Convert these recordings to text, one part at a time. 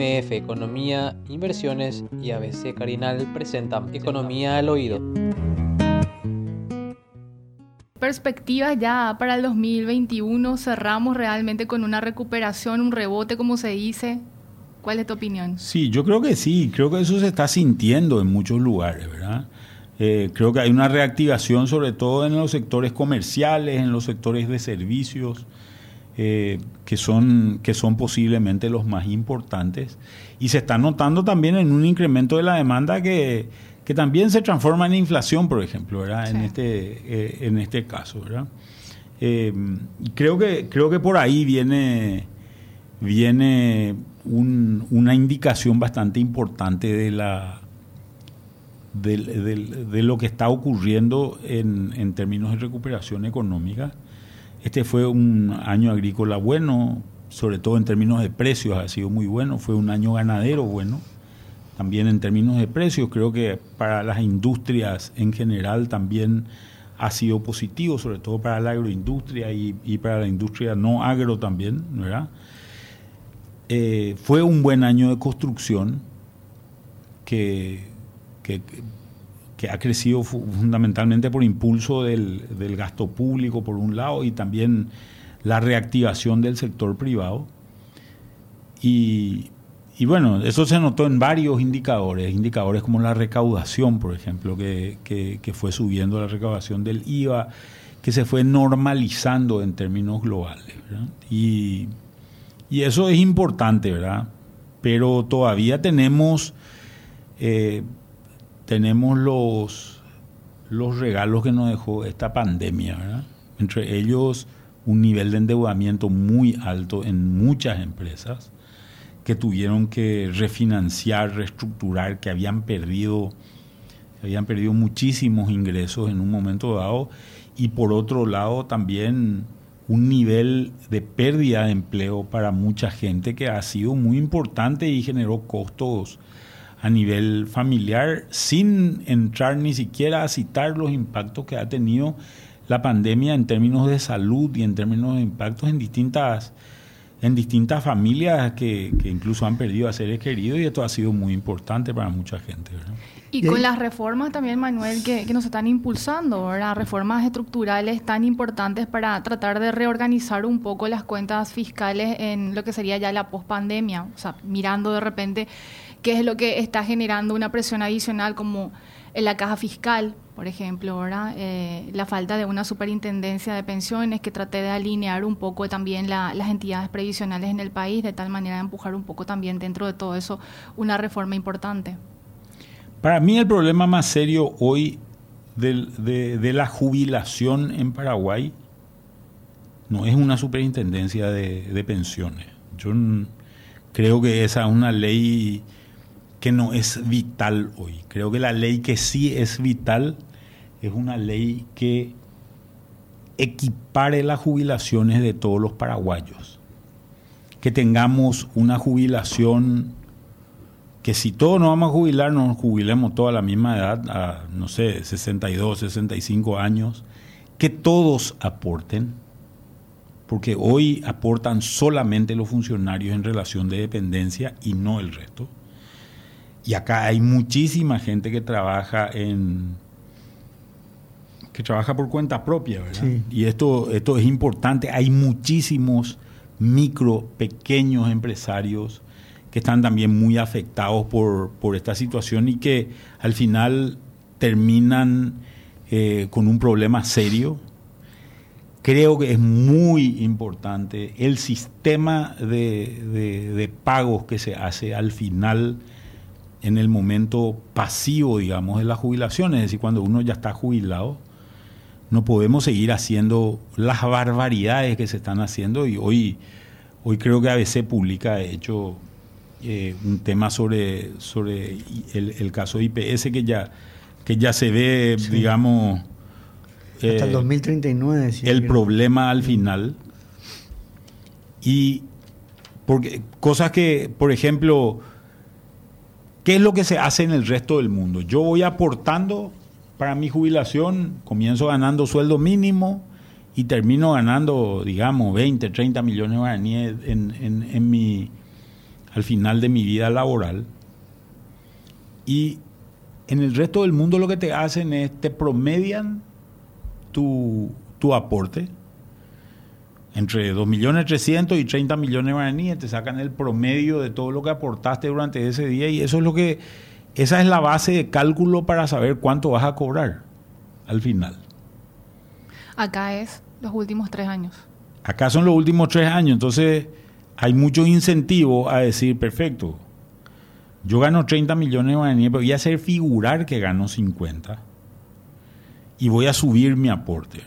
MF Economía, Inversiones y ABC Carinal presentan Economía al Oído. Perspectivas ya para el 2021, cerramos realmente con una recuperación, un rebote, como se dice. ¿Cuál es tu opinión? Sí, yo creo que sí, creo que eso se está sintiendo en muchos lugares, ¿verdad? Eh, creo que hay una reactivación sobre todo en los sectores comerciales, en los sectores de servicios. Eh, que, son, que son posiblemente los más importantes. Y se está notando también en un incremento de la demanda que, que también se transforma en inflación, por ejemplo, ¿verdad? En, este, eh, en este caso. ¿verdad? Eh, creo, que, creo que por ahí viene, viene una indicación bastante importante de la, de, lo que está ocurriendo en, en, términos de recuperación económica este fue un año agrícola bueno, sobre todo en términos de precios ha sido muy bueno, fue un año ganadero bueno, también en términos de precios creo que para las industrias en general también ha sido positivo, sobre todo para la agroindustria y, para la industria no agro también, ¿verdad? Eh, fue un buen año de construcción que, que que ha crecido fundamentalmente por impulso del, gasto público, por un lado, y también la reactivación del sector privado. Y, bueno, eso se notó en varios indicadores, indicadores como la recaudación, por ejemplo, que, fue subiendo la recaudación del IVA, que se fue normalizando en términos globales. Y, eso es importante, ¿verdad? Pero todavía tenemos... Eh, tenemos los, los regalos que nos dejó esta pandemia, entre ellos un nivel de endeudamiento muy alto en muchas empresas que tuvieron que refinanciar, reestructurar, que habían perdido, habían perdido muchísimos ingresos en un momento dado. Y por otro lado también un nivel de pérdida de empleo para mucha gente que ha sido muy importante y generó costos a nivel familiar sin entrar ni siquiera a citar los impactos que ha tenido la pandemia en términos de salud y en términos de impactos en distintas en distintas familias que, incluso han perdido a seres queridos y esto ha sido muy importante para mucha gente. Y con las reformas también, Manuel, que, que nos están impulsando, ¿verdad? reformas estructurales tan importantes para tratar de reorganizar un poco las cuentas fiscales en lo que sería ya la pospandemia, o sea, mirando de repente qué es lo que está generando una presión adicional como en la caja fiscal, por ejemplo, ¿verdad? Eh, la falta de una superintendencia de pensiones que trate de alinear un poco también las entidades previsionales en el país, de tal manera de empujar un poco también dentro de todo eso una reforma importante. Para mí el problema más serio hoy de, la jubilación en Paraguay no es una superintendencia de, de pensiones. Yo creo que esa es una ley que no es vital hoy. Creo que la ley que sí es vital es una ley que equipare las jubilaciones de todos los paraguayos. Que tengamos una jubilación que si todos nos vamos a jubilar, nos jubilemos toda la misma edad, a no sé, 62, 65 años, que todos aporten, porque hoy aportan solamente los funcionarios en relación de dependencia y no el resto y acá hay muchísima gente que trabaja en que trabaja por cuenta propia, ¿verdad? Y esto, esto es importante. Hay muchísimos micro, pequeños empresarios que están también muy afectados por, esta situación y que al final terminan eh, con un problema serio. Creo que es muy importante el sistema de, de pagos que se hace al final en el momento pasivo, digamos, de la jubilación, es decir, cuando uno ya está jubilado, no podemos seguir haciendo las barbaridades que se están haciendo y hoy, hoy creo que ABC Pública ha hecho eh, un tema sobre, sobre el, caso IPS que ya, que ya se ve, digamos... Hasta el 2039. Eh, el problema al final. Y porque cosas que, por ejemplo, ¿Qué es lo que se hace en el resto del mundo? Yo voy aportando para mi jubilación, comienzo ganando sueldo mínimo y termino ganando, digamos, 20, 30 millones de guaraníes al final de mi vida laboral. Y en el resto del mundo lo que te hacen es, te promedian tu, tu aporte entre 2.300.000 y 30 millones de guaraníes, te sacan el promedio de todo lo que aportaste durante ese día y eso es lo que, esa es la base de cálculo para saber cuánto vas a cobrar al final. Acá es los últimos tres años. Acá son los últimos tres años, entonces hay muchos incentivos a decir, perfecto, yo gano 30 millones de guaraníes, pero voy a hacer figurar que gano 50 y voy a subir mi aporte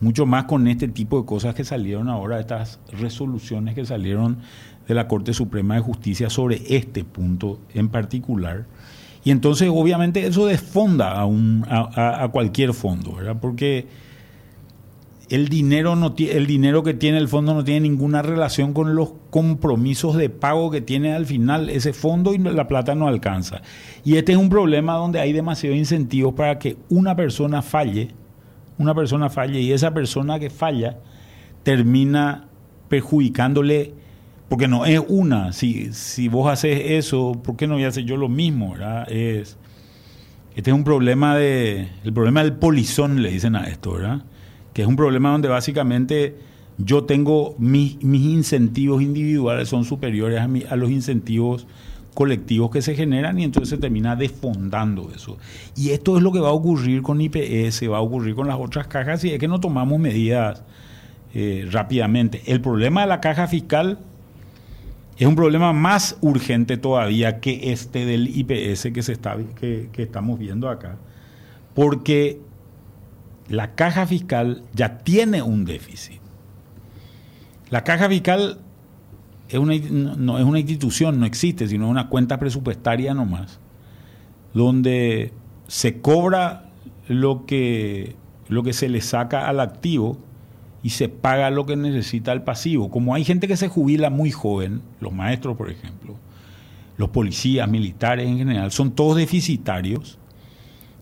mucho más con este tipo de cosas que salieron ahora, estas resoluciones que salieron de la Corte Suprema de Justicia sobre este punto en particular. Y entonces obviamente eso desfonda a, un, a, cualquier fondo, ¿verdad? Porque el dinero, no el dinero que tiene el fondo no tiene ninguna relación con los compromisos de pago que tiene al final ese fondo y la plata no alcanza. Y este es un problema donde hay demasiados incentivos para que una persona falle una persona falle y esa persona que falla termina perjudicándole, porque no es una, si, si vos haces eso, ¿por qué no voy a hacer yo lo mismo? Es, este es un problema de, el problema del polizón, le dicen a esto, ¿verdad? Que es un problema donde básicamente yo tengo mis, mis incentivos individuales son superiores a, a los incentivos colectivos que se generan y entonces se termina desfondando eso. Y esto es lo que va a ocurrir con IPS, va a ocurrir con las otras cajas y es que no tomamos medidas eh, rápidamente. El problema de la caja fiscal es un problema más urgente todavía que este del IPS que, se está, que, que estamos viendo acá, porque la caja fiscal ya tiene un déficit. La caja fiscal es una, no, es una institución, no existe, sino una cuenta presupuestaria nomás, donde se cobra lo que, lo que se le saca al activo y se paga lo que necesita el pasivo. Como hay gente que se jubila muy joven, los maestros, por ejemplo, los policías, militares en general, son todos deficitarios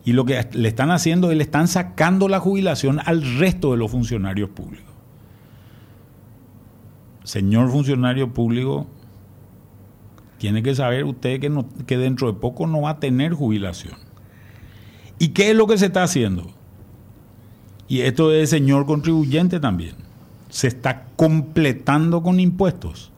y lo que le están haciendo es le están sacando la jubilación al resto de los funcionarios públicos señor funcionario público, tiene que saber usted que, dentro de poco no va a tener jubilación. ¿Y qué es lo que se está haciendo? Y esto es señor contribuyente también. Se está completando con impuestos.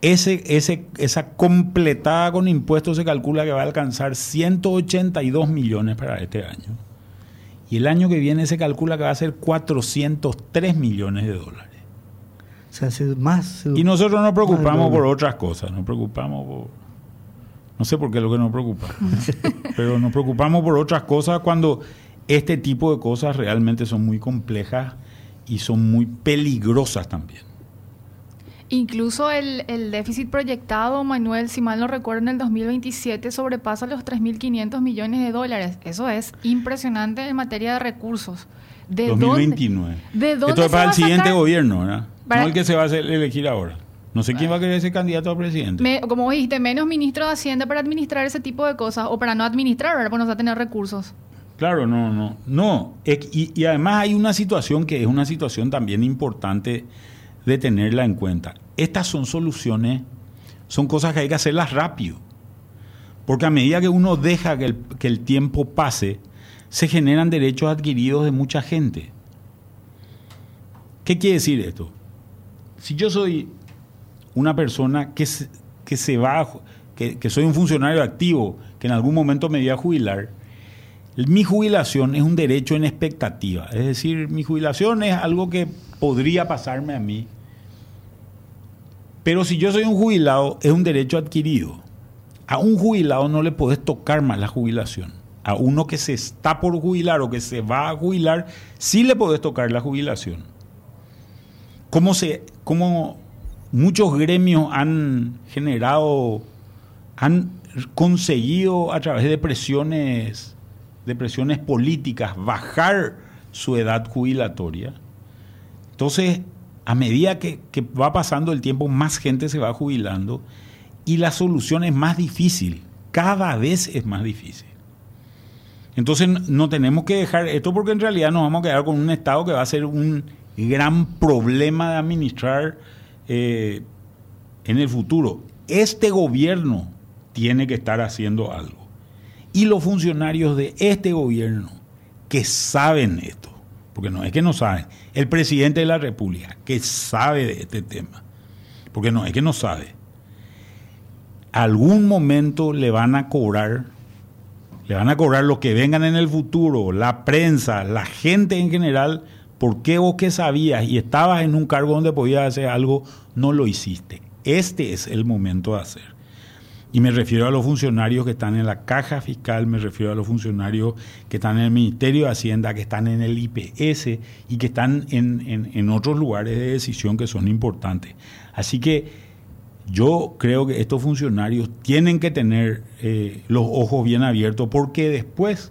Ese, ese, esa completada con impuestos se calcula que va a alcanzar 182 millones para este año. Y el año que viene se calcula que va a ser 403 millones de dólares más. Y nosotros nos preocupamos por otras cosas, nos preocupamos por. No sé por qué es lo que nos preocupa, pero nos preocupamos por otras cosas cuando este tipo de cosas realmente son muy complejas y son muy peligrosas también. Incluso el, el, déficit proyectado, Manuel, si mal no recuerdo, en el 2027 sobrepasa los 3.500 millones de dólares. Eso es impresionante en materia de recursos. ¿De 2029. Dónde, ¿De dónde Esto es para el siguiente gobierno, ¿verdad? No el que se va a elegir ahora. No sé quién va a querer ser candidato a presidente. como dijiste, menos ministro de Hacienda para administrar ese tipo de cosas o para no administrar, ¿verdad? Porque no va a tener recursos. Claro, no, no. No, y, y, además hay una situación que es una situación también importante de tenerla en cuenta. Estas son soluciones, son cosas que hay que hacerlas rápido. Porque a medida que uno deja que el, que el tiempo pase, se generan derechos adquiridos de mucha gente. ¿Qué quiere decir esto? Si yo soy una persona que se, que se va, que, soy un funcionario activo, que en algún momento me voy a jubilar, mi jubilación es un derecho en expectativa. Es decir, mi jubilación es algo que podría pasarme a mí. Pero si yo soy un jubilado, es un derecho adquirido. A un jubilado no le podés tocar más la jubilación. A uno que se está por jubilar o que se va a jubilar, sí le podés tocar la jubilación cómo, se, cómo muchos gremios han generado, han conseguido a través de presiones, de presiones políticas bajar su edad jubilatoria. Entonces, a medida que, que, va pasando el tiempo, más gente se va jubilando y la solución es más difícil, cada vez es más difícil. Entonces no tenemos que dejar esto porque en realidad nos vamos a quedar con un Estado que va a ser un gran problema de administrar eh, en el futuro, este gobierno tiene que estar haciendo algo. Y los funcionarios de este gobierno que saben esto, porque no es que no saben, el presidente de la República que sabe de este tema, porque no es que no sabe, algún momento le van a cobrar, le van a cobrar lo que vengan en el futuro, la prensa, la gente en general, porque vos que sabías y estabas en un cargo donde podías hacer algo, no lo hiciste. Este es el momento de hacer. Y me refiero a los funcionarios que están en la caja fiscal, me refiero a los funcionarios que están en el Ministerio de Hacienda, que están en el IPS y que están en, otros lugares de decisión que son importantes. Así que yo creo que estos funcionarios tienen que tener eh, los ojos bien abiertos porque después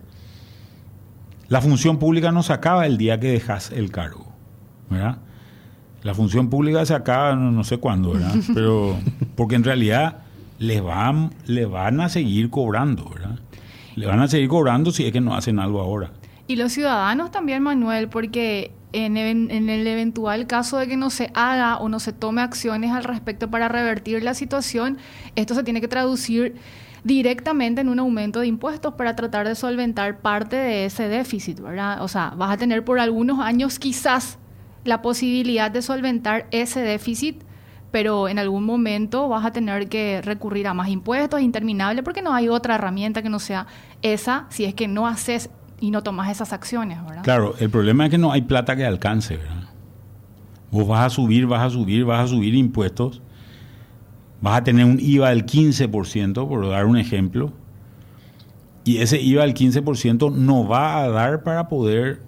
la función pública no se acaba el día que dejas el cargo. ¿verdad? La función pública se acaba no, sé cuándo, ¿verdad? Pero porque en realidad les van, le van a seguir cobrando, ¿verdad? Le van a seguir cobrando si es que no hacen algo ahora. Y los ciudadanos también, Manuel, porque en, en, el eventual caso de que no se haga o no se tome acciones al respecto para revertir la situación, esto se tiene que traducir directamente en un aumento de impuestos para tratar de solventar parte de ese déficit, ¿verdad? O sea, vas a tener por algunos años quizás la posibilidad de solventar ese déficit, pero en algún momento vas a tener que recurrir a más impuestos interminables porque no hay otra herramienta que no sea esa si es que no haces y no tomas esas acciones, ¿verdad? Claro, el problema es que no hay plata que alcance, ¿verdad? Vos vas a subir, vas a subir, vas a subir impuestos, vas a tener un IVA del 15%, por dar un ejemplo, y ese IVA del 15% no va a dar para poder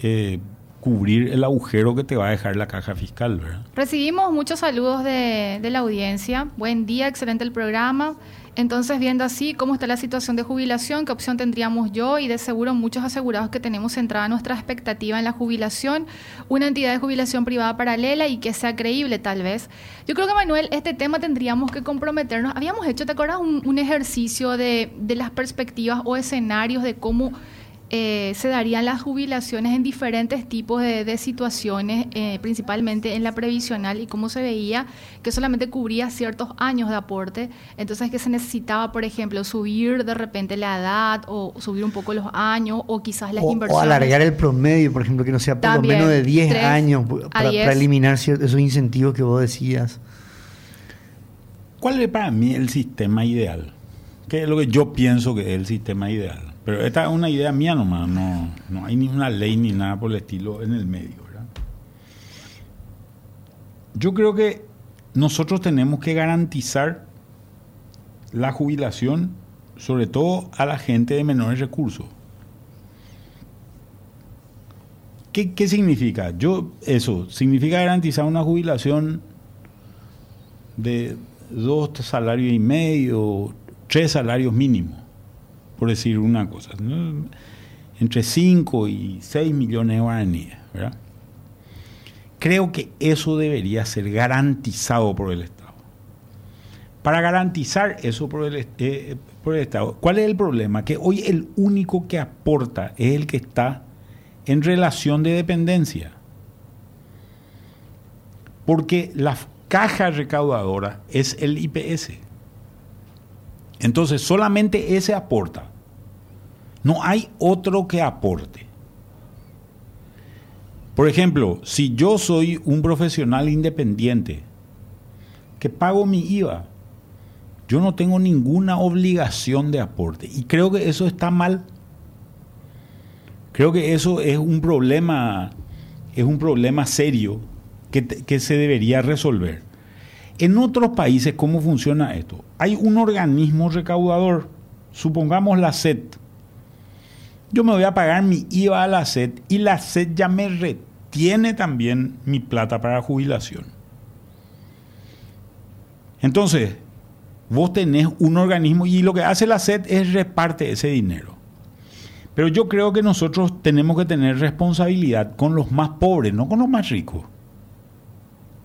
eh, cubrir el agujero que te va a dejar la caja fiscal. ¿verdad? Recibimos muchos saludos de, de, la audiencia. Buen día, excelente el programa. Entonces, viendo así cómo está la situación de jubilación, qué opción tendríamos yo y de seguro muchos asegurados que tenemos centrada nuestra expectativa en la jubilación, una entidad de jubilación privada paralela y que sea creíble tal vez. Yo creo que Manuel, este tema tendríamos que comprometernos. Habíamos hecho, ¿te acuerdas? Un, un ejercicio de, de las perspectivas o escenarios de cómo eh, se darían las jubilaciones en diferentes tipos de, situaciones, eh, principalmente en la previsional, y cómo se veía que solamente cubría ciertos años de aporte, entonces que se necesitaba, por ejemplo, subir de repente la edad o subir un poco los años o quizás las inversiones. O alargar el promedio, por ejemplo, que no sea por lo menos de 10 años para, para eliminar esos incentivos que vos decías. ¿Cuál es para mí el sistema ideal? ¿Qué es lo que yo pienso que es el sistema ideal? Pero esta es una idea mía nomás, no, no hay ni una ley ni nada por el estilo en el medio. Yo creo que nosotros tenemos que garantizar la jubilación, sobre todo a la gente de menores recursos. ¿Qué, ¿Qué, significa? Yo, eso, significa garantizar una jubilación de dos salarios y medio, tres salarios mínimos por decir una cosa, entre 5 y 6 millones de guaraníes. ¿verdad? Creo que eso debería ser garantizado por el Estado. Para garantizar eso por el, eh, por el Estado, ¿cuál es el problema? Que hoy el único que aporta es el que está en relación de dependencia. Porque la caja recaudadora es el IPS. Entonces, solamente ese aporta. No hay otro que aporte. Por ejemplo, si yo soy un profesional independiente que pago mi IVA, yo no tengo ninguna obligación de aporte. Y creo que eso está mal. Creo que eso es un problema, es un problema serio que, que se debería resolver. En otros países, ¿cómo funciona esto? Hay un organismo recaudador, supongamos la SET, yo me voy a pagar mi IVA a la SED y la SED ya me retiene también mi plata para jubilación. Entonces, vos tenés un organismo y lo que hace la SED es reparte ese dinero. Pero yo creo que nosotros tenemos que tener responsabilidad con los más pobres, no con los más ricos.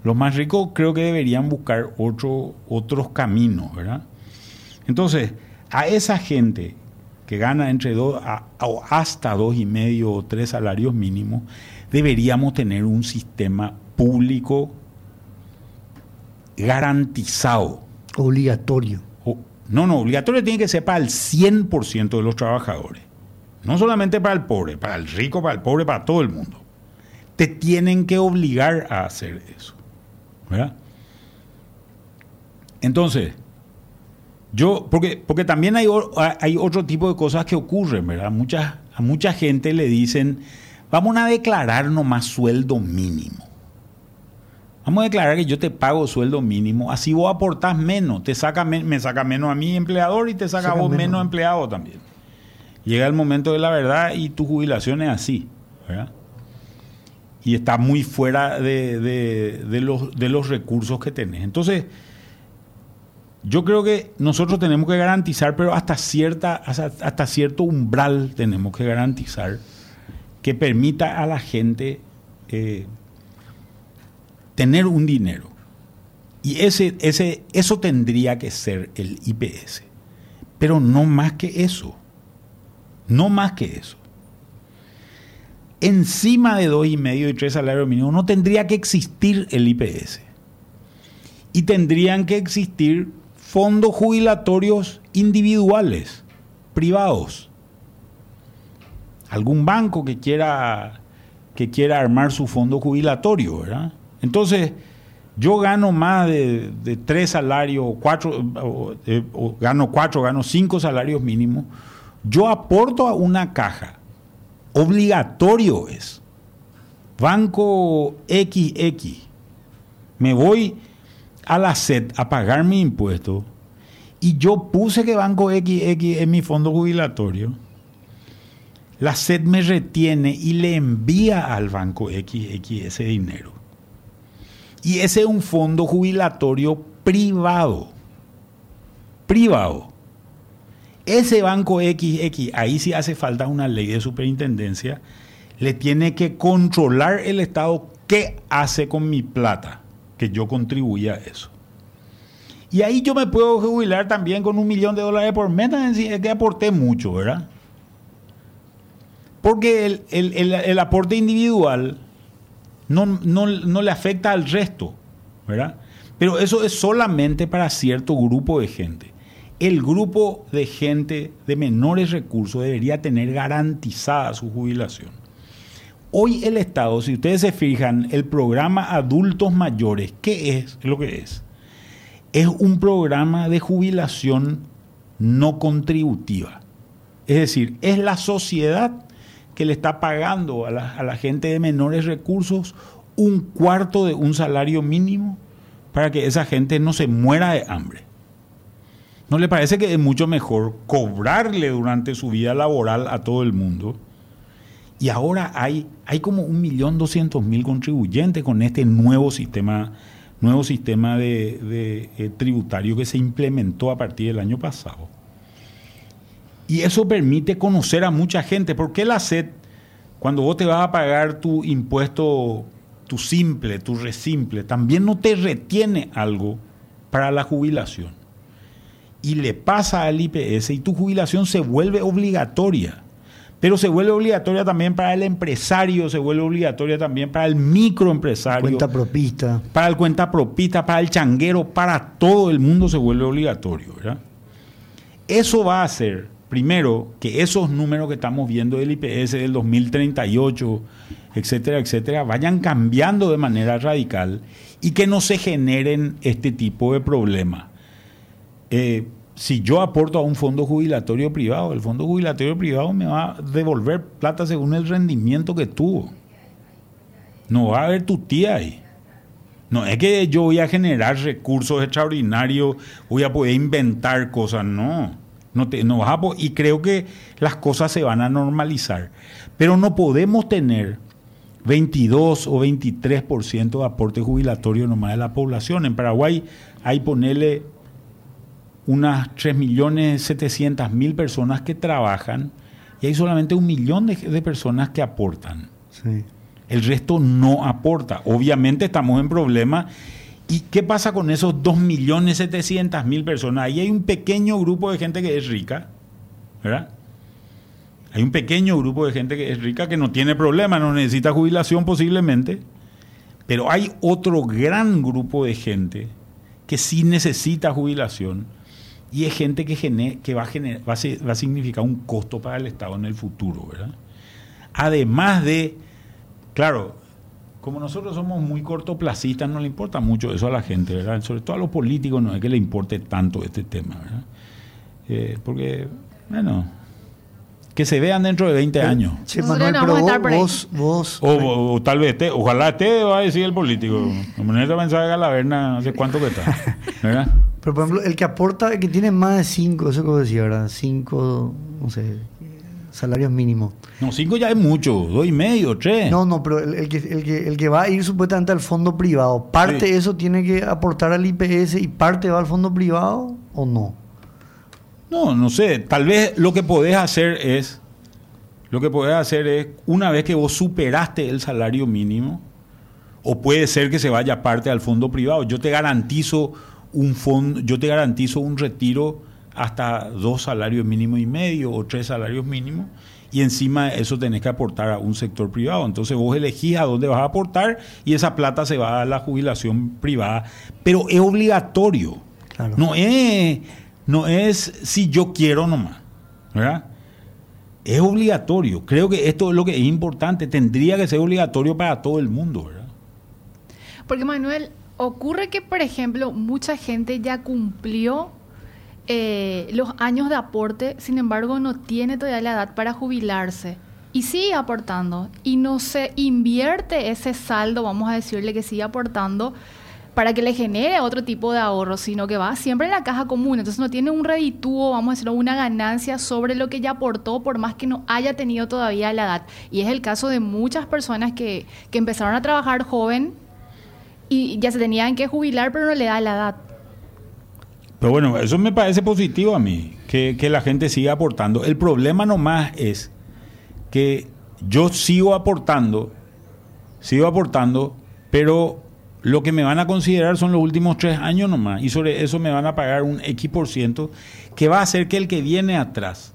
Los más ricos creo que deberían buscar otro, otros caminos, ¿verdad? Entonces, a esa gente que gana entre dos o hasta dos y medio o tres salarios mínimos, deberíamos tener un sistema público garantizado. Obligatorio. no, no, obligatorio tiene que ser para el 100% de los trabajadores. No solamente para el pobre, para el rico, para el pobre, para todo el mundo. Te tienen que obligar a hacer eso. ¿Verdad? Entonces, yo, porque, porque también hay, hay otro tipo de cosas que ocurren, ¿verdad? Muchas, a mucha gente le dicen, vamos a declarar nomás sueldo mínimo. Vamos a declarar que yo te pago sueldo mínimo, así vos aportás menos, te saca me saca menos a mi empleador y te saca, vos menos. empleado también. Llega el momento de la verdad y tu jubilación es así, ¿verdad? Y está muy fuera de, los, de los recursos que tenés. Entonces, yo creo que nosotros tenemos que garantizar, pero hasta, cierta, hasta, cierto umbral tenemos que garantizar que permita a la gente eh, tener un dinero. Y ese, ese, eso tendría que ser el IPS. Pero no más que eso. No más que eso. Encima de dos y medio y tres salarios mínimos no tendría que existir el IPS. Y tendrían que existir fondos jubilatorios individuales, privados. Algún banco que quiera, que quiera armar su fondo jubilatorio, ¿verdad? Entonces, yo gano más de, tres salarios, cuatro, o, gano cuatro, gano cinco salarios mínimos, yo aporto a una caja. Obligatorio es. Banco XX. Me voy a la SED a pagar mi impuesto y yo puse que Banco XX en mi fondo jubilatorio, la SED me retiene y le envía al Banco XX ese dinero. Y ese es un fondo jubilatorio privado. Privado. Ese Banco XX, ahí sí hace falta una ley de superintendencia, le tiene que controlar el Estado qué hace con mi plata que yo contribuya a eso. Y ahí yo me puedo jubilar también con un millón de dólares por mes, es que aporté mucho, ¿verdad? Porque el, aporte individual no, no, le afecta al resto, ¿verdad? Pero eso es solamente para cierto grupo de gente. El grupo de gente de menores recursos debería tener garantizada su jubilación. Hoy el Estado, si ustedes se fijan, el programa Adultos Mayores, ¿qué es? lo que es? Es un programa de jubilación no contributiva. Es decir, es la sociedad que le está pagando a la, gente de menores recursos un cuarto de un salario mínimo para que esa gente no se muera de hambre. ¿No le parece que es mucho mejor cobrarle durante su vida laboral a todo el mundo y ahora hay, hay como un millón doscientos mil contribuyentes con este nuevo sistema, nuevo sistema de, eh, tributario que se implementó a partir del año pasado. Y eso permite conocer a mucha gente. porque la SED, cuando vos te vas a pagar tu impuesto, tu simple, tu resimple, también no te retiene algo para la jubilación? Y le pasa al IPS y tu jubilación se vuelve obligatoria pero se vuelve obligatoria también para el empresario, se vuelve obligatoria también para el microempresario. Cuenta propista. Para el cuenta propista, para el changuero, para todo el mundo se vuelve obligatorio, ¿verdad? Eso va a hacer, primero, que esos números que estamos viendo del IPS del 2038, etcétera, etcétera, vayan cambiando de manera radical y que no se generen este tipo de problemas. Eh, si yo aporto a un fondo jubilatorio privado, el fondo jubilatorio privado me va a devolver plata según el rendimiento que tuvo. No va a haber tu tía ahí. No es que yo voy a generar recursos extraordinarios, voy a poder inventar cosas, no. No, te, no y creo que las cosas se van a normalizar. Pero no podemos tener 22 o 23% de aporte jubilatorio nomás de la población. En Paraguay hay ponerle unas 3.700.000 personas que trabajan y hay solamente un millón de, personas que aportan. El resto no aporta. Obviamente estamos en problemas. ¿Y qué pasa con esos 2.700.000 personas? Ahí hay un pequeño grupo de gente que es rica, ¿verdad? Hay un pequeño grupo de gente que es rica que no tiene problema, no necesita jubilación posiblemente, pero hay otro gran grupo de gente que sí necesita jubilación y es gente que, que va, a va, a va a significar un costo para el Estado en el futuro, ¿verdad? Además de, claro, como nosotros somos muy cortoplacistas, no le importa mucho eso a la gente, ¿verdad? Sobre todo a los políticos no es que le importe tanto este tema, ¿verdad? Eh, porque, bueno, que se vean dentro de 20 años. Sí, Manuel, pero vos, vos, o, tal vez esté, ojalá esté, va a decir el político. De Galaverna, hace cuánto que está, ¿verdad? Pero por ejemplo, el que aporta, el que tiene más de 5, eso que decía, ¿verdad? 5, no sé, salarios mínimos. No, cinco ya es mucho, dos y medio, tres. No, no, pero el, que, el, que, el que va a ir supuestamente al fondo privado, ¿parte de eso tiene que aportar al IPS y parte va al fondo privado o no? No, no sé. Tal vez lo que podés hacer es, lo que podés hacer es, una vez que vos superaste el salario mínimo, o puede ser que se vaya parte al fondo privado. Yo te garantizo un fondo, yo te garantizo un retiro hasta dos salarios mínimos y medio o tres salarios mínimos y encima eso tenés que aportar a un sector privado. Entonces vos elegís a dónde vas a aportar y esa plata se va a la jubilación privada. Pero es obligatorio. No, es, no es si yo quiero nomás. ¿verdad? Es obligatorio. Creo que esto es lo que es importante. Tendría que ser obligatorio para todo el mundo. ¿verdad? Porque Manuel, ocurre que, por ejemplo, mucha gente ya cumplió eh, los años de aporte, sin embargo, no tiene todavía la edad para jubilarse y sigue aportando y no se invierte ese saldo, vamos a decirle que sigue aportando para que le genere otro tipo de ahorro, sino que va siempre en la caja común. Entonces no tiene un reditúo, vamos a decirlo, una ganancia sobre lo que ya aportó, por más que no haya tenido todavía la edad. Y es el caso de muchas personas que, que empezaron a trabajar joven y ya se tenían que jubilar, pero no le da la edad. Pero bueno, eso me parece positivo a mí, que, la gente siga aportando. El problema nomás es que yo sigo aportando, sigo aportando, pero lo que me van a considerar son los últimos tres años nomás, y sobre eso me van a pagar un X por ciento, que va a hacer que el que viene atrás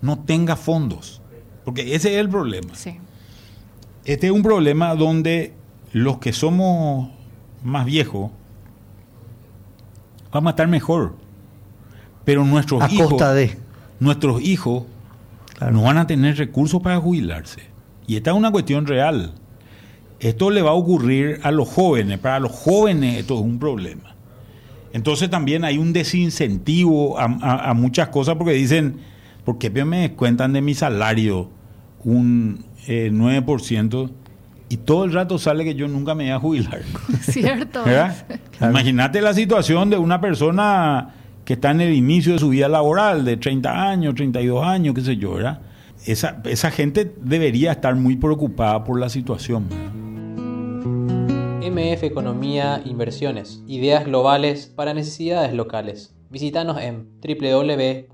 no tenga fondos. Porque ese es el problema. Este es un problema donde los que somos más viejos, vamos a estar mejor. Pero nuestros a hijos, costa de. nuestros hijos no van a tener recursos para jubilarse. Y esta es una cuestión real. Esto le va a ocurrir a los jóvenes. Para los jóvenes esto es un problema. Entonces también hay un desincentivo a, muchas cosas porque dicen, ¿por qué me descuentan de mi salario un 9%? Y todo el rato sale que yo nunca me voy a jubilar. Cierto. Imagínate la situación de una persona que está en el inicio de su vida laboral, de 30 años, 32 años, qué sé yo, ¿verdad? Esa, esa gente debería estar muy preocupada por la situación. MF Economía Inversiones. Ideas globales para necesidades locales. Visítanos en www.mf.com.py.